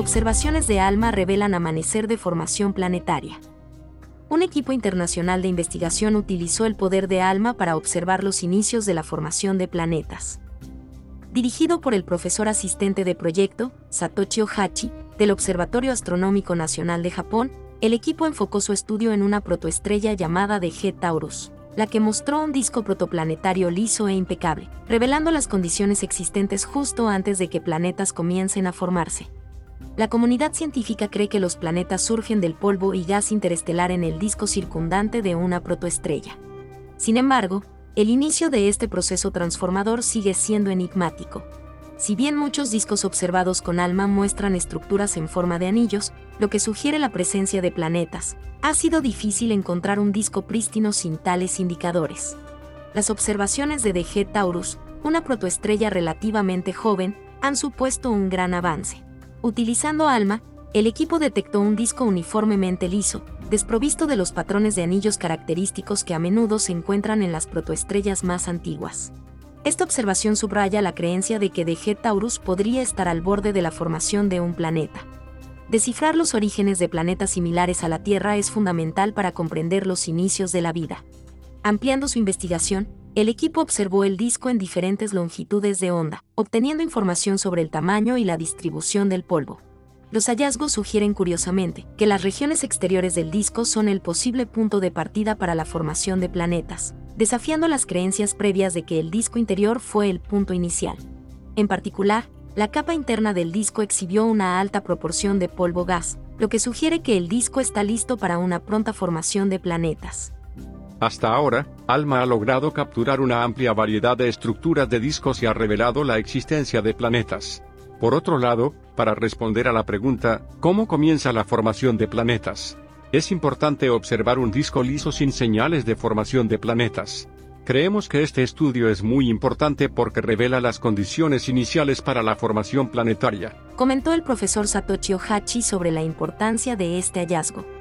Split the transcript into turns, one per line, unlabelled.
observaciones de ALMA revelan amanecer de formación planetaria. Un equipo internacional de investigación utilizó el poder de ALMA para observar los inicios de la formación de planetas. Dirigido por el profesor asistente de proyecto, Satoshi Ohachi, del Observatorio Astronómico Nacional de Japón, el equipo enfocó su estudio en una protoestrella llamada DG Taurus, la que mostró un disco protoplanetario liso e impecable, revelando las condiciones existentes justo antes de que planetas comiencen a formarse. La comunidad científica cree que los planetas surgen del polvo y gas interestelar en el disco circundante de una protoestrella. Sin embargo, el inicio de este proceso transformador sigue siendo enigmático. Si bien muchos discos observados con ALMA muestran estructuras en forma de anillos, lo que sugiere la presencia de planetas, ha sido difícil encontrar un disco prístino sin tales indicadores. Las observaciones de DG Taurus, una protoestrella relativamente joven, han supuesto un gran avance. Utilizando ALMA, el equipo detectó un disco uniformemente liso, desprovisto de los patrones de anillos característicos que a menudo se encuentran en las protoestrellas más antiguas. Esta observación subraya la creencia de que DG Taurus podría estar al borde de la formación de un planeta. Descifrar los orígenes de planetas similares a la Tierra es fundamental para comprender los inicios de la vida. Ampliando su investigación, el equipo observó el disco en diferentes longitudes de onda, obteniendo información sobre el tamaño y la distribución del polvo. Los hallazgos sugieren curiosamente que las regiones exteriores del disco son el posible punto de partida para la formación de planetas, desafiando las creencias previas de que el disco interior fue el punto inicial. En particular, la capa interna del disco exhibió una alta proporción de polvo gas, lo que sugiere que el disco está listo para una pronta formación de planetas.
Hasta ahora, ALMA ha logrado capturar una amplia variedad de estructuras de discos y ha revelado la existencia de planetas. Por otro lado, para responder a la pregunta, ¿cómo comienza la formación de planetas? Es importante observar un disco liso sin señales de formación de planetas. Creemos que este estudio es muy importante porque revela las condiciones iniciales para la formación planetaria.
Comentó el profesor Satoshi Ohachi sobre la importancia de este hallazgo.